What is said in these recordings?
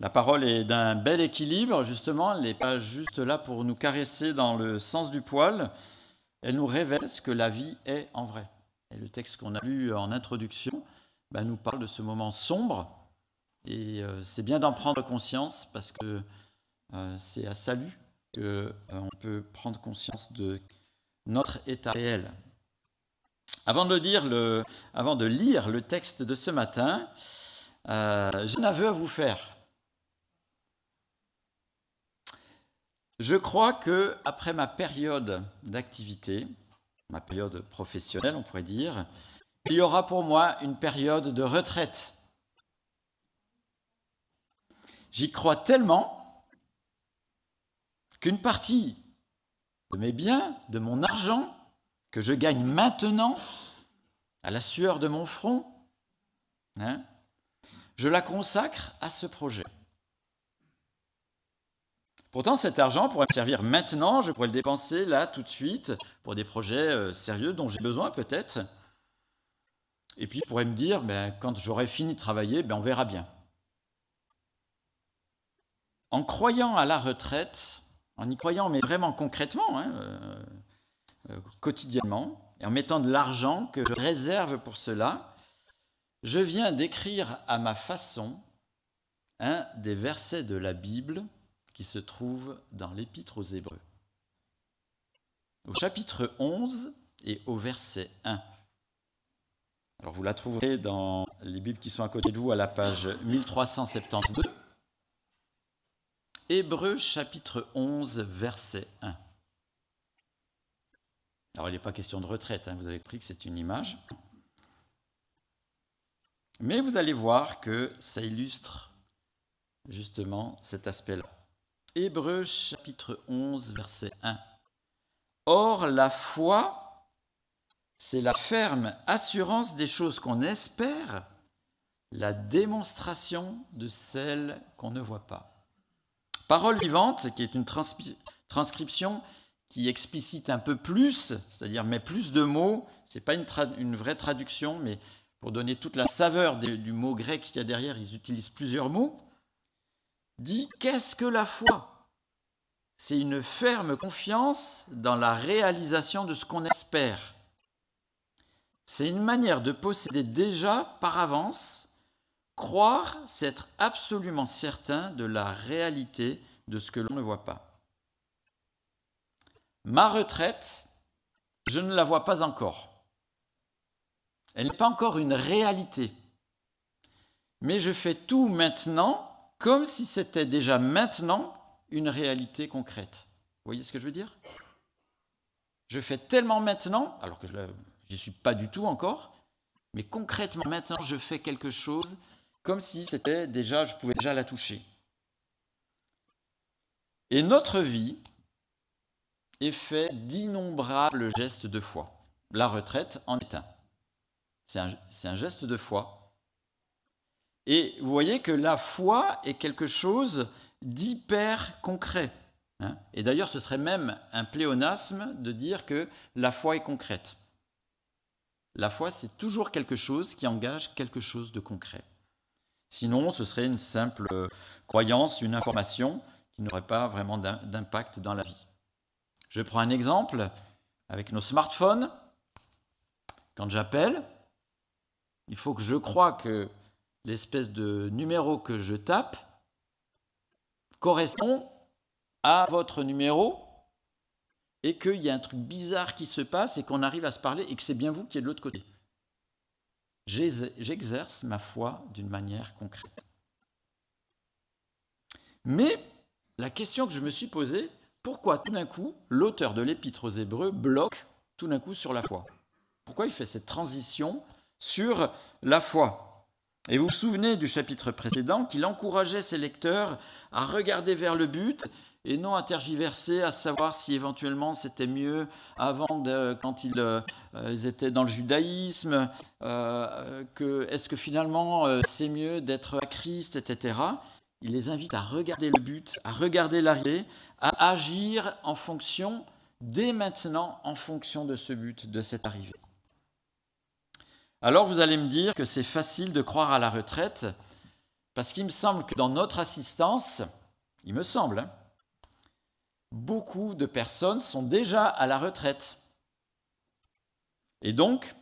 La parole est d'un bel équilibre, justement. Elle n'est pas juste là pour nous caresser dans le sens du poil. Elle nous révèle ce que la vie est en vrai. Et le texte qu'on a lu en introduction bah, nous parle de ce moment sombre. Et euh, c'est bien d'en prendre conscience parce que euh, c'est à salut qu'on euh, peut prendre conscience de notre état réel. Avant de, avant de lire le texte de ce matin, j'ai un aveu à vous faire. Je crois que après ma période d'activité, ma période professionnelle, on pourrait dire, il y aura pour moi une période de retraite. J'y crois tellement qu'une partie de mes biens, de mon argent, que je gagne maintenant, à la sueur de mon front, hein, je la consacre à ce projet. Pourtant, cet argent pourrait me servir maintenant, je pourrais le dépenser là, tout de suite, pour des projets euh, sérieux dont j'ai besoin peut-être. Et puis, je pourrais me dire, ben, quand j'aurai fini de travailler, ben, on verra bien. En croyant à la retraite, en y croyant, mais vraiment concrètement, hein, euh, euh, quotidiennement, et en mettant de l'argent que je réserve pour cela, je viens d'écrire à ma façon un des versets de la Bible qui se trouve dans l'Épître aux Hébreux. Au chapitre 11 et au verset 1. Alors vous la trouverez dans les Bibles qui sont à côté de vous à la page 1372. Hébreux chapitre 11, verset 1. Alors il n'est pas question de retraite, hein, vous avez compris que c'est une image. Mais vous allez voir que ça illustre justement cet aspect-là. Hébreux chapitre 11, verset 1. Or la foi c'est la ferme assurance des choses qu'on espère, la démonstration de celles qu'on ne voit pas. Parole vivante, qui est une transcription qui explicite un peu plus, c'est-à-dire met plus de mots, ce n'est pas une, vraie traduction, mais pour donner toute la saveur du mot grec qu'il y a derrière, ils utilisent plusieurs mots, dit qu'est-ce que la foi? C'est une ferme confiance dans la réalisation de ce qu'on espère. C'est une manière de posséder déjà par avance, croire, c'est être absolument certain de la réalité de ce que l'on ne voit pas. Ma retraite, je ne la vois pas encore. Elle n'est pas encore une réalité. Mais je fais tout maintenant comme si c'était déjà maintenant une réalité concrète. Vous voyez ce que je veux dire? Je fais tellement maintenant, alors que je, J'y suis pas du tout encore, mais concrètement, maintenant, je fais quelque chose comme si c'était déjà, je pouvais déjà la toucher. Et notre vie est faite d'innombrables gestes de foi. La retraite en est un. C'est un, un geste de foi. Et vous voyez que la foi est quelque chose d'hyper concret. Hein. Et d'ailleurs, ce serait même un pléonasme de dire que la foi est concrète. La foi, c'est toujours quelque chose qui engage quelque chose de concret. Sinon, ce serait une simple croyance, une information qui n'aurait pas vraiment d'impact dans la vie. Je prends un exemple avec nos smartphones. Quand j'appelle, il faut que je croie que l'espèce de numéro que je tape correspond à votre numéro et qu'il y a un truc bizarre qui se passe et qu'on arrive à se parler et que c'est bien vous qui êtes de l'autre côté. J'exerce ma foi d'une manière concrète. Mais la question que je me suis posée, pourquoi tout d'un coup l'auteur de l'épître aux Hébreux bloque tout d'un coup sur la foi? Pourquoi il fait cette transition sur la foi? Et vous vous souvenez du chapitre précédent qu'il encourageait ses lecteurs à regarder vers le but et non à tergiverser, à savoir si éventuellement c'était mieux avant, quand ils, euh, ils, étaient dans le judaïsme, euh, que est-ce que finalement euh, c'est mieux d'être à Christ, etc. Il les invite à regarder le but, à regarder l'arrivée, à agir en fonction, dès maintenant, en fonction de ce but, de cette arrivée. Alors vous allez me dire que c'est facile de croire à la retraite, Parce qu'il me semble que dans notre assistance, il me semble, hein, beaucoup de personnes sont déjà à la retraite. Et donc,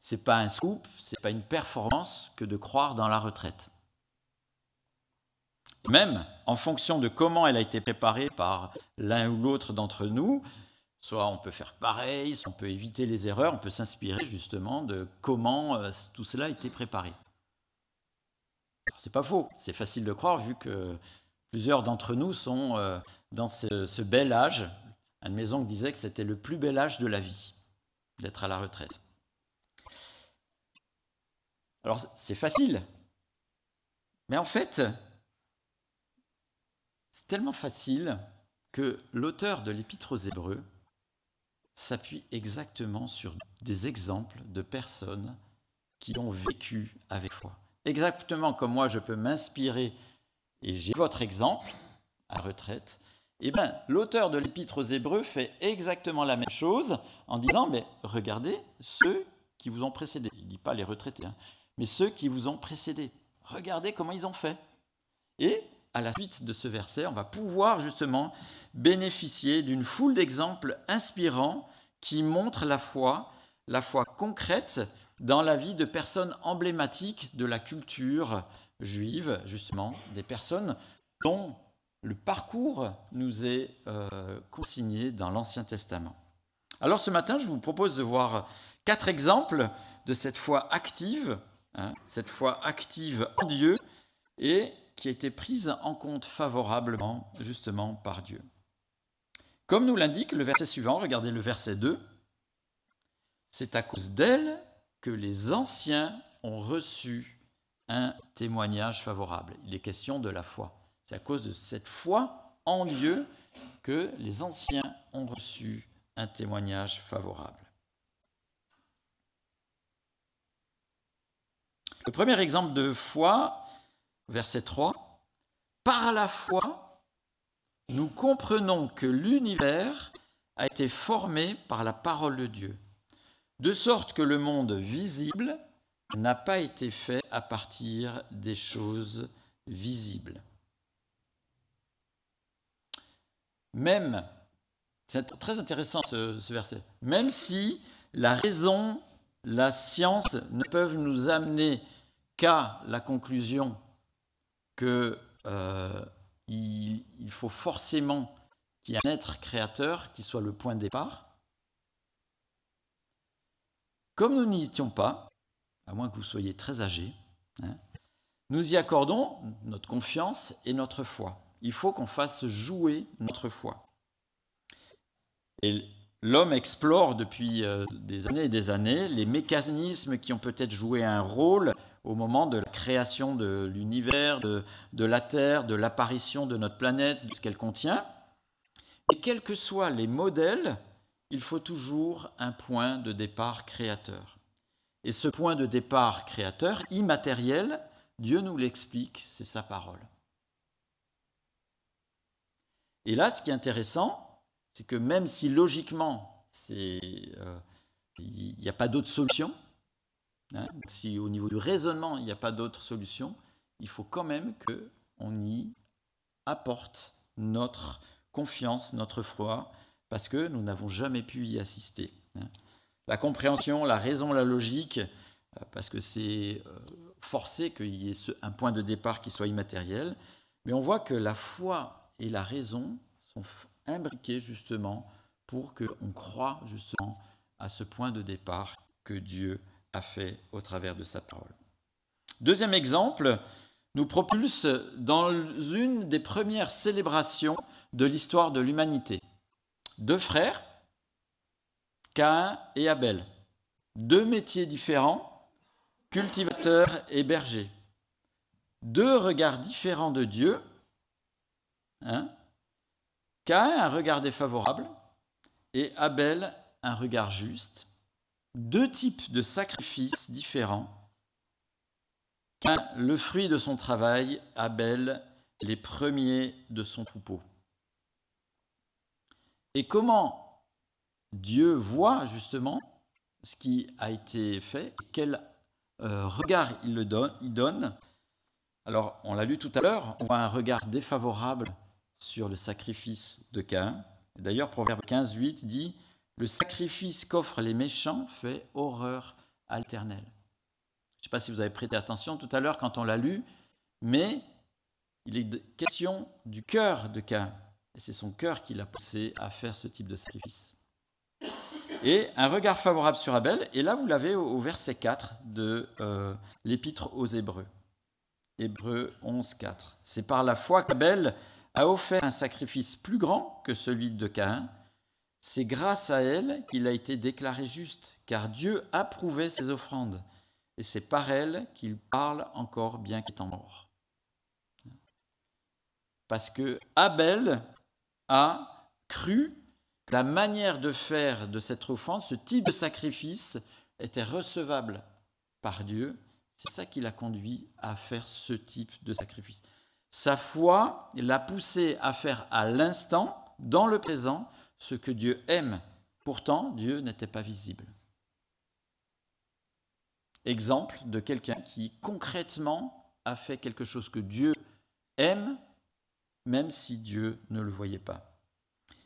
ce n'est pas un scoop, ce n'est pas une performance que de croire dans la retraite. Même en fonction de comment elle a été préparée par l'un ou l'autre d'entre nous, soit on peut faire pareil, soit on peut éviter les erreurs, on peut s'inspirer justement de comment euh, tout cela a été préparé. C'est pas faux, c'est facile de croire vu que plusieurs d'entre nous sont euh, dans ce, bel âge. Anne Maison disait que c'était le plus bel âge de la vie, d'être à la retraite. Alors c'est facile, mais en fait, c'est tellement facile que l'auteur de l'Épître aux Hébreux s'appuie exactement sur des exemples de personnes qui ont vécu avec foi. Exactement comme moi, je peux m'inspirer, et j'ai votre exemple à retraite, eh bien, l'auteur de l'Épître aux Hébreux fait exactement la même chose en disant, mais regardez ceux qui vous ont précédé. Il ne dit pas les retraités, hein, mais ceux qui vous ont précédé. Regardez comment ils ont fait. Et à la suite de ce verset, on va pouvoir justement bénéficier d'une foule d'exemples inspirants qui montrent la foi, la foi concrète dans la vie de personnes emblématiques de la culture juive, justement, des personnes dont le parcours nous est euh, consigné dans l'Ancien Testament. Alors ce matin, je vous propose de voir quatre exemples de cette foi active, hein, cette foi active en Dieu, et qui a été prise en compte favorablement justement par Dieu. Comme nous l'indique le verset suivant, regardez le verset 2, c'est à cause d'elle que les anciens ont reçu un témoignage favorable. Il est question de la foi. C'est à cause de cette foi en Dieu que les anciens ont reçu un témoignage favorable. Le premier exemple de foi verset 3, Par la foi, nous comprenons que l'univers a été formé par la parole de Dieu, de sorte que le monde visible n'a pas été fait à partir des choses visibles. Même, c'est très intéressant ce, verset, même si la raison, la science ne peuvent nous amener qu'à la conclusion qu'il euh, il faut forcément qu'il y ait un être créateur qui soit le point de départ. Comme nous n'y étions pas, à moins que vous soyez très âgé, hein, nous y accordons notre confiance et notre foi. Il faut qu'on fasse jouer notre foi. Et l'homme explore depuis euh, des années et des années les mécanismes qui ont peut-être joué un rôle au moment de la création de l'univers, de, la Terre, de l'apparition de notre planète, de ce qu'elle contient. Et quels que soient les modèles, il faut toujours un point de départ créateur. Et ce point de départ créateur, immatériel, Dieu nous l'explique, c'est sa parole. Et là, ce qui est intéressant, c'est que même si logiquement, euh, il n'y a pas d'autre solution, Hein, si au niveau du raisonnement, il n'y a pas d'autre solution, il faut quand même qu'on y apporte notre confiance, notre foi, parce que nous n'avons jamais pu y assister. Hein. La compréhension, la raison, la logique, euh, parce que c'est euh, forcé qu'il y ait un point de départ qui soit immatériel, mais on voit que la foi et la raison sont imbriquées justement pour qu'on croit justement à ce point de départ que Dieu a fait au travers de sa parole. Deuxième exemple, nous propulse dans une des premières célébrations de l'histoire de l'humanité. Deux frères, Caïn et Abel, deux métiers différents, cultivateurs et bergers, deux regards différents de Dieu. Hein Caïn, un regard défavorable, et Abel, un regard juste deux types de sacrifices différents. le fruit de son travail, Abel, les premiers de son troupeau. Et comment Dieu voit justement ce qui a été fait, quel euh, regard il le donne, Alors, on l'a lu tout à l'heure, on voit un regard défavorable sur le sacrifice de Caïn. D'ailleurs, Proverbe 15, 8 dit Le sacrifice qu'offrent les méchants fait horreur à l'éternel. Je ne sais pas si vous avez prêté attention tout à l'heure quand on l'a lu, mais il est question du cœur de Caïn. Et c'est son cœur qui l'a poussé à faire ce type de sacrifice. Et un regard favorable sur Abel, et là vous l'avez au, verset 4 de euh, l'épître aux Hébreux. Hébreux 11, 4. C'est par la foi qu'Abel a offert un sacrifice plus grand que celui de Caïn. C'est grâce à elle qu'il a été déclaré juste, car Dieu approuvait ses offrandes, et c'est par elle qu'il parle encore bien qu'étant mort. Parce que Abel a cru que la manière de faire de cette offrande, ce type de sacrifice, était recevable par Dieu. C'est ça qui l'a conduit à faire ce type de sacrifice. Sa foi l'a poussé à faire à l'instant, dans le présent, ce que Dieu aime. Pourtant, Dieu n'était pas visible. Exemple de quelqu'un qui concrètement a fait quelque chose que Dieu aime, même si Dieu ne le voyait pas.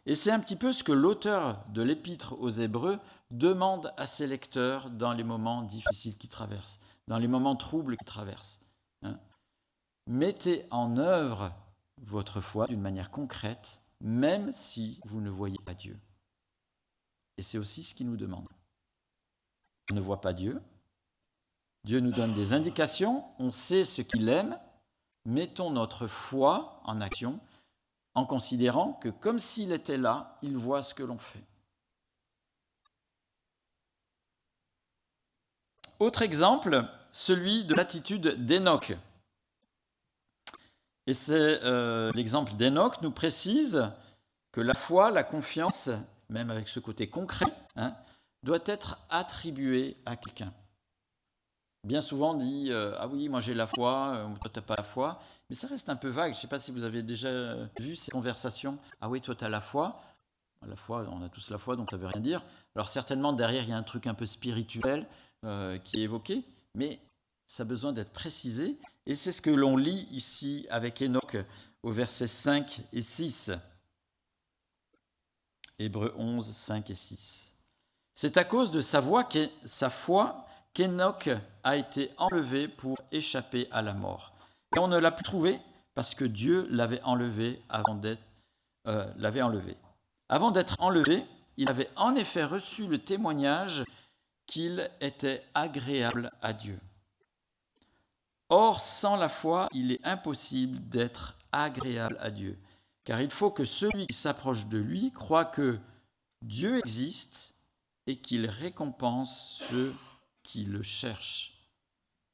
Et c'est un petit peu ce que l'auteur de l'épître aux Hébreux demande à ses lecteurs dans les moments difficiles qu'ils traversent, dans les moments troubles qu'ils traversent. Hein mettez en œuvre votre foi d'une manière concrète, même si vous ne voyez pas Dieu. Et c'est aussi ce qu'il nous demande. On ne voit pas Dieu. Dieu nous donne des indications, on sait ce qu'il aime. Mettons notre foi en action en considérant que comme s'il était là, il voit ce que l'on fait. Autre exemple, celui de l'attitude d'Enoch. Et c'est euh, l'exemple d'Enoch nous précise que la foi, la confiance, même avec ce côté concret, hein, doit être attribuée à quelqu'un. Bien souvent dit euh, ah oui moi j'ai la foi, euh, toi t'as pas la foi, mais ça reste un peu vague. Je ne sais pas si vous avez déjà vu ces conversations. Ah oui toi tu as la foi. La foi, on a tous la foi donc ça veut rien dire. Alors certainement derrière il y a un truc un peu spirituel qui est évoqué, mais ça a besoin d'être précisé. Et c'est ce que l'on lit ici avec Enoch au verset 5 et 6. Hébreux 11, 5 et 6. C'est à cause de sa, voix sa foi qu'Enoch a été enlevé pour échapper à la mort. Et on ne l'a plus trouvé parce que Dieu l'avait enlevé avant d'être euh, enlevé. Avant d'être enlevé, il avait en effet reçu le témoignage qu'il était agréable à Dieu. Or, sans la foi, il est impossible d'être agréable à Dieu, car il faut que celui qui s'approche de lui croit que Dieu existe et qu'il récompense ceux qui le cherchent.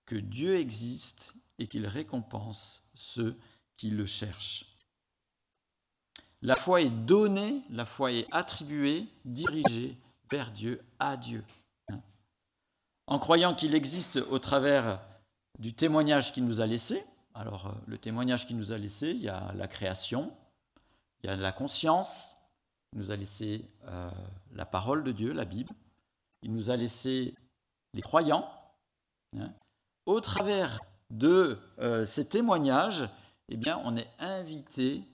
Que Dieu existe et qu'il récompense ceux qui le cherchent. La foi est donnée, la foi est attribuée, dirigée vers Dieu, à Dieu. En croyant qu'il existe au travers du témoignage qu'il nous a laissé. Alors, euh, le témoignage qu'il nous a laissé, il y a la création, il y a la conscience, il nous a laissé euh, la parole de Dieu, la Bible, il nous a laissé les croyants. Hein. Au travers de euh, ces témoignages, eh bien, on est invité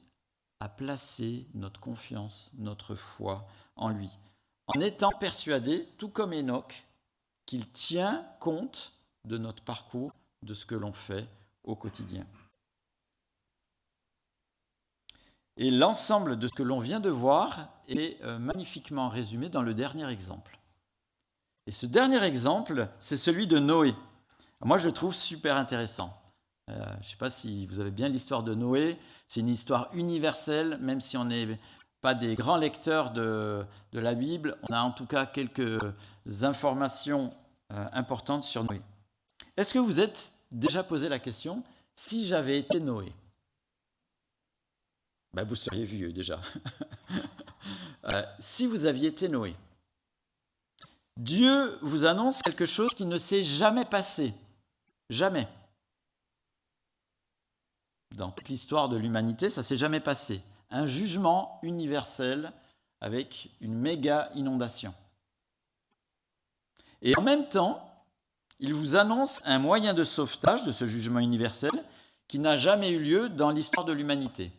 à placer notre confiance, notre foi en lui, en étant persuadé, tout comme Enoch, qu'il tient compte de notre parcours de ce que l'on fait au quotidien. Et l'ensemble de ce que l'on vient de voir est euh, magnifiquement résumé dans le dernier exemple. Et ce dernier exemple, c'est celui de Noé. Moi, je le trouve super intéressant. Euh, je ne sais pas si vous avez bien l'histoire de Noé. C'est une histoire universelle, même si on n'est pas des grands lecteurs de, la Bible. On a en tout cas quelques informations euh, importantes sur Noé. Est-ce que vous êtes déjà posé la question si j'avais été Noé? Ben, Vous seriez vieux déjà. Euh, si vous aviez été Noé, Dieu vous annonce quelque chose qui ne s'est jamais passé. Jamais. Dans toute l'histoire de l'humanité, ça s'est jamais passé. Un jugement universel avec une méga inondation. Et en même temps, il vous annonce un moyen de sauvetage de ce jugement universel qui n'a jamais eu lieu dans l'histoire de l'humanité.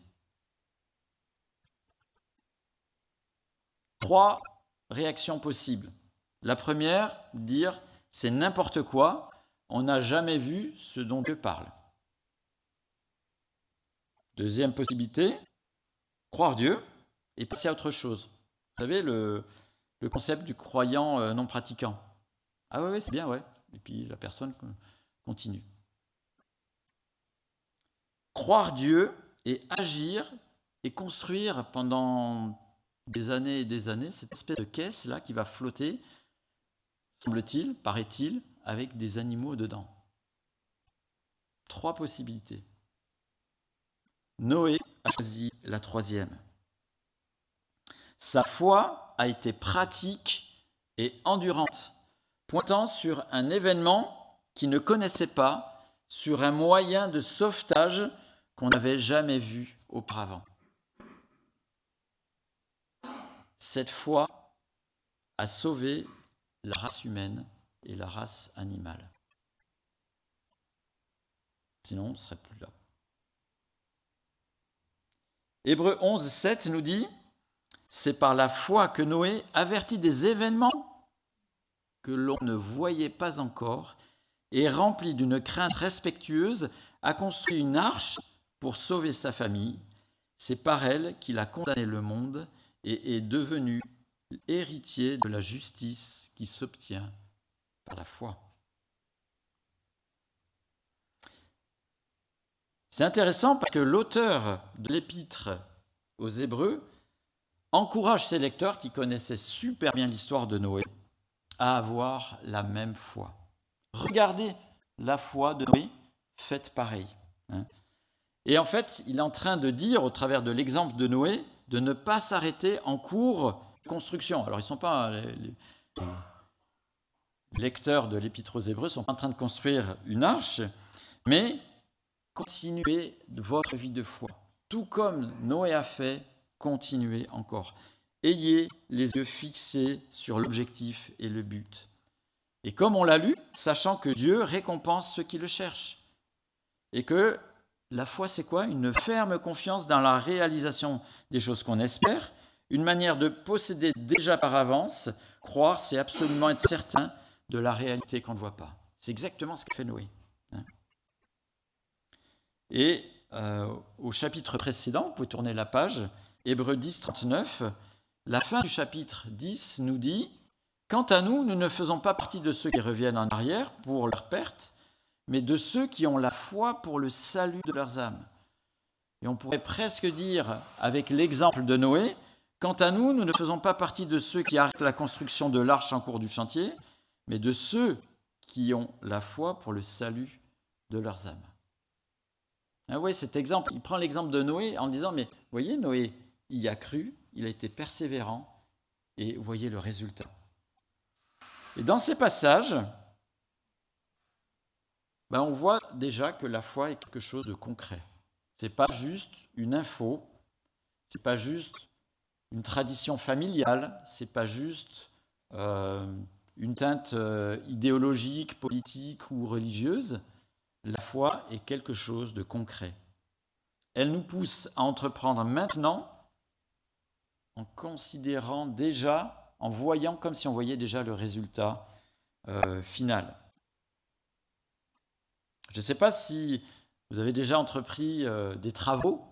Trois réactions possibles. La première, dire c'est n'importe quoi, on n'a jamais vu ce dont Dieu parle. Deuxième possibilité, croire Dieu et passer à autre chose. Vous savez, le, concept du croyant euh, non pratiquant. Ah oui, c'est bien, ouais. Et puis la personne continue. Croire Dieu et agir et construire pendant des années et des années cette espèce de caisse-là qui va flotter, semble-t-il, paraît-il, avec des animaux dedans. Trois possibilités. Noé a choisi la troisième. Sa foi a été pratique et endurante, pointant sur un événement qu'il ne connaissait pas, sur un moyen de sauvetage qu'on n'avait jamais vu auparavant. Cette foi a sauvé la race humaine et la race animale. Sinon, on ne serait plus là. Hébreu 11, 7 nous dit C'est par la foi que Noé avertit des événements que l'on ne voyait pas encore et rempli d'une crainte respectueuse, a construit une arche pour sauver sa famille. C'est par elle qu'il a condamné le monde et est devenu héritier de la justice qui s'obtient par la foi. C'est intéressant parce que l'auteur de l'épître aux Hébreux encourage ses lecteurs qui connaissaient super bien l'histoire de Noé à avoir la même foi. Regardez la foi de Noé faite pareil. Hein. Et en fait, il est en train de dire, au travers de l'exemple de Noé, de ne pas s'arrêter en cours de construction. Alors, ils ne sont pas les, lecteurs de l'Épître aux Hébreux sont en train de construire une arche, mais continuez votre vie de foi. Tout comme Noé a fait, continuez encore. Ayez les yeux fixés sur l'objectif et le but. Et comme on l'a lu, sachant que Dieu récompense ceux qui le cherchent. Et que la foi, c'est quoi? Une ferme confiance dans la réalisation des choses qu'on espère, une manière de posséder déjà par avance. Croire, c'est absolument être certain de la réalité qu'on ne voit pas. C'est exactement ce qu'a fait Noé. Hein. Et euh, au chapitre précédent, vous pouvez tourner la page, Hébreu 10, 39, la fin du chapitre 10 nous dit Quant à nous, nous ne faisons pas partie de ceux qui reviennent en arrière pour leur perte, mais de ceux qui ont la foi pour le salut de leurs âmes. Et on pourrait presque dire, avec l'exemple de Noé, Quant à nous, nous ne faisons pas partie de ceux qui arrêtent la construction de l'arche en cours du chantier, mais de ceux qui ont la foi pour le salut de leurs âmes. Ah oui, cet exemple, il prend l'exemple de Noé en disant, mais voyez, Noé, y a cru, il a été persévérant, et voyez le résultat. Et dans ces passages, ben on voit déjà que la foi est quelque chose de concret. Ce n'est pas juste une info, ce n'est pas juste une tradition familiale, ce n'est pas juste euh, une teinte euh, idéologique, politique ou religieuse. La foi est quelque chose de concret. Elle nous pousse à entreprendre maintenant en considérant déjà en voyant comme si on voyait déjà le résultat euh, final. Je ne sais pas si vous avez déjà entrepris euh, des travaux.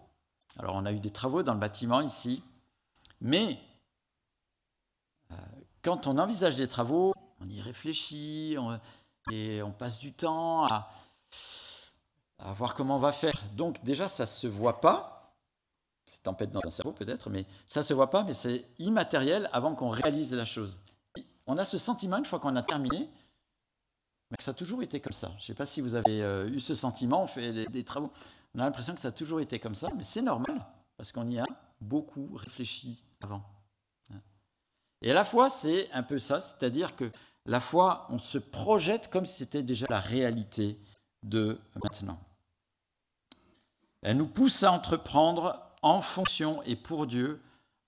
Alors on a eu des travaux dans le bâtiment ici, mais euh, quand on envisage des travaux, on y réfléchit et on passe du temps à, à voir comment on va faire. Donc déjà, ça ne se voit pas, tempête dans un cerveau peut-être, mais ça se voit pas, mais c'est immatériel avant qu'on réalise la chose. On a ce sentiment, une fois qu'on a terminé, que ça a toujours été comme ça. Je ne sais pas si vous avez euh, eu ce sentiment, on fait des, travaux, on a l'impression que ça a toujours été comme ça, mais c'est normal, parce qu'on y a beaucoup réfléchi avant. Et la fois, c'est un peu ça, c'est-à-dire que la foi, on se projette comme si c'était déjà la réalité de maintenant. Elle nous pousse à entreprendre en fonction et pour Dieu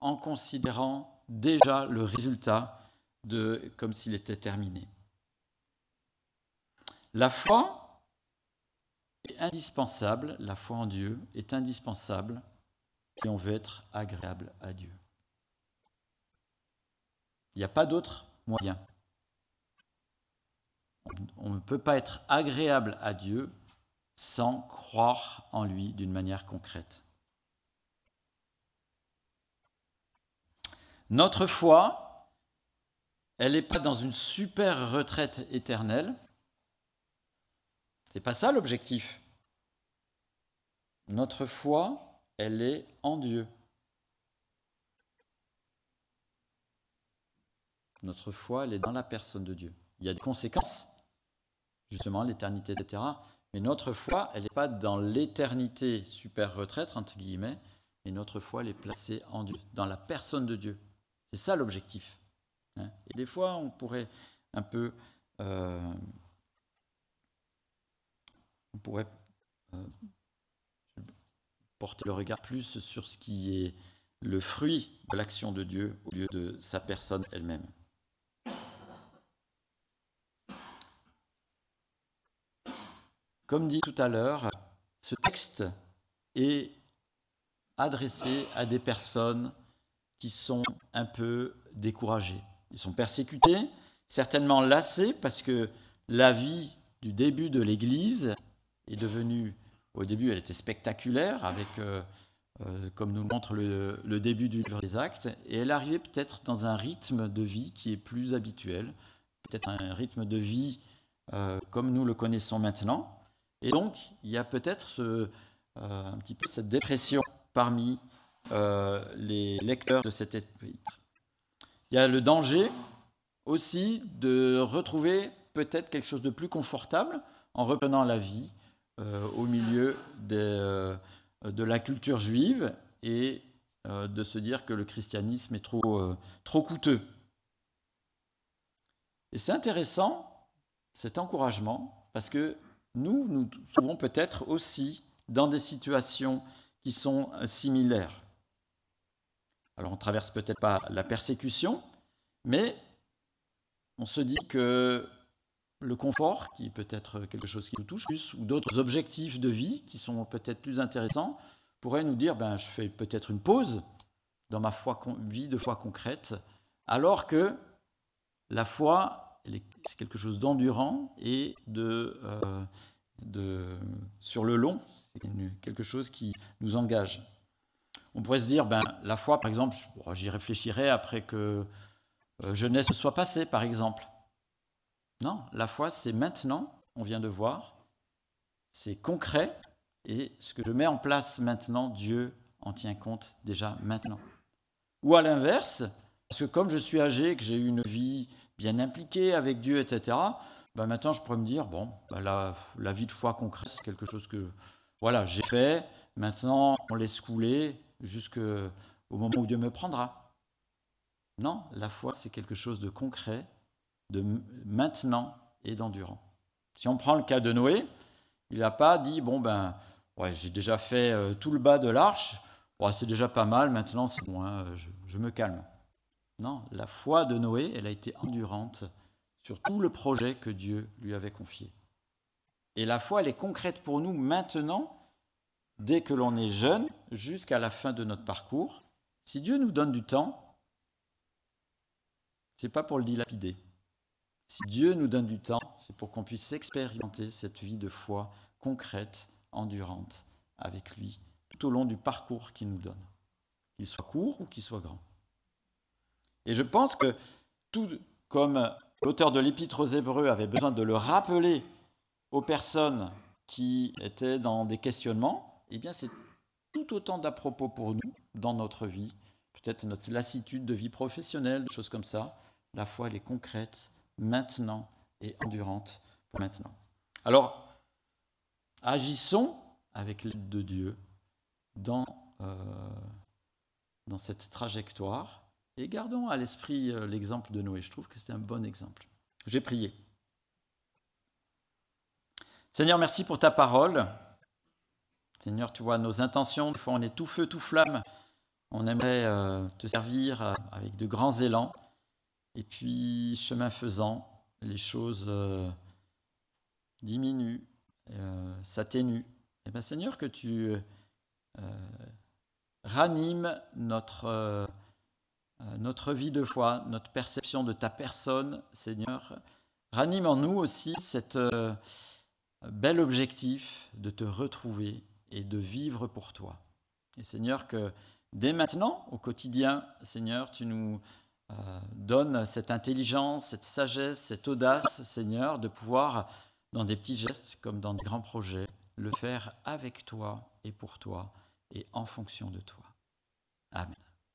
en considérant déjà le résultat de comme s'il était terminé. La foi, est indispensable, la foi en Dieu est indispensable si on veut être agréable à Dieu. Il n'y a pas d'autre moyen. On ne peut pas être agréable à Dieu sans croire en lui d'une manière concrète. Notre foi, elle n'est pas dans une super retraite éternelle. C'est pas ça l'objectif. Notre foi, elle est en Dieu. Notre foi, elle est dans la personne de Dieu. Il y a des conséquences, justement, l'éternité, etc. Mais notre foi, elle n'est pas dans l'éternité super retraite, entre guillemets, mais notre foi, elle est placée en Dieu, dans la personne de Dieu. C'est ça l'objectif. Hein. Et des fois, on pourrait un peu... Euh, on pourrait euh, porter le regard plus sur ce qui est le fruit de l'action de Dieu au lieu de sa personne elle-même. Comme dit tout à l'heure, ce texte est adressé à des personnes qui sont un peu découragées. Ils sont persécutés, certainement lassés parce que la vie du début de l'Église est devenue, au début elle était spectaculaire avec, euh, euh, comme nous le montre le, début du livre des actes, et elle arrivait peut-être dans un rythme de vie qui est plus habituel, peut-être un rythme de vie euh, comme nous le connaissons maintenant, et donc, il y a peut-être un petit peu cette dépression parmi euh, les lecteurs de cet épître. Il y a le danger aussi de retrouver peut-être quelque chose de plus confortable en reprenant la vie euh, au milieu de la culture juive et de se dire que le christianisme est trop, trop coûteux. Et c'est intéressant, cet encouragement, parce que nous nous trouvons peut-être aussi dans des situations qui sont euh, similaires. Alors on traverse peut-être pas la persécution, mais on se dit que le confort, qui est peut-être quelque chose qui nous touche plus, ou d'autres objectifs de vie qui sont peut-être plus intéressants, pourraient nous dire ben, je fais peut-être une pause dans ma foi, vie de foi concrète, alors que la foi c'est quelque chose d'endurant et de, euh, de, sur le long, c'est quelque chose qui nous engage. On pourrait se dire, ben, la foi, par exemple, j'y réfléchirai après que jeunesse soit passée, par exemple. Non, la foi, c'est maintenant, on vient de voir, c'est concret, et ce que je mets en place maintenant, Dieu en tient compte déjà maintenant. Ou à l'inverse, parce que comme je suis âgé, que j'ai eu une vie bien impliqué avec Dieu, etc., ben maintenant je pourrais me dire, bon, ben la, la, vie de foi concrète, c'est quelque chose que voilà, j'ai fait, maintenant on laisse couler jusqu'au moment où Dieu me prendra. Non, la foi, c'est quelque chose de concret, de maintenant et d'endurant. Si on prend le cas de Noé, il n'a pas dit, bon, ben, ouais, j'ai déjà fait euh, tout le bas de l'arche, c'est déjà pas mal, maintenant c'est bon, hein, je me calme. Non, la foi de Noé, elle a été endurante sur tout le projet que Dieu lui avait confié. Et la foi, elle est concrète pour nous maintenant, dès que l'on est jeune, jusqu'à la fin de notre parcours. Si Dieu nous donne du temps, c'est pas pour le dilapider. Si Dieu nous donne du temps, c'est pour qu'on puisse expérimenter cette vie de foi concrète, endurante, avec lui, tout au long du parcours qu'il nous donne, qu'il soit court ou qu'il soit grand. Et je pense que tout comme l'auteur de l'Épître aux Hébreux avait besoin de le rappeler aux personnes qui étaient dans des questionnements, eh bien c'est tout autant d'à propos pour nous dans notre vie, peut-être notre lassitude de vie professionnelle, des choses comme ça. La foi, elle est concrète, maintenant et endurante pour maintenant. Alors, agissons avec l'aide de Dieu dans, euh, dans cette trajectoire et gardons à l'esprit euh, l'exemple de Noé. Je trouve que c'est un bon exemple. J'ai prié. Seigneur, merci pour ta parole. Seigneur, tu vois nos intentions. Des fois, on est tout feu, tout flamme. On aimerait euh, te servir euh, avec de grands élans. Et puis, chemin faisant, les choses diminuent. euh, s'atténue. Et bien Seigneur, que tu ranimes notre, notre vie de foi, notre perception de ta personne, Seigneur. Ranime en nous aussi cet bel objectif de te retrouver et de vivre pour toi. Et Seigneur, que dès maintenant, au quotidien, Seigneur, tu nous donnes cette intelligence, cette sagesse, cette audace, Seigneur, de pouvoir dans des petits gestes comme dans des grands projets, le faire avec toi et pour toi et en fonction de toi. Amen.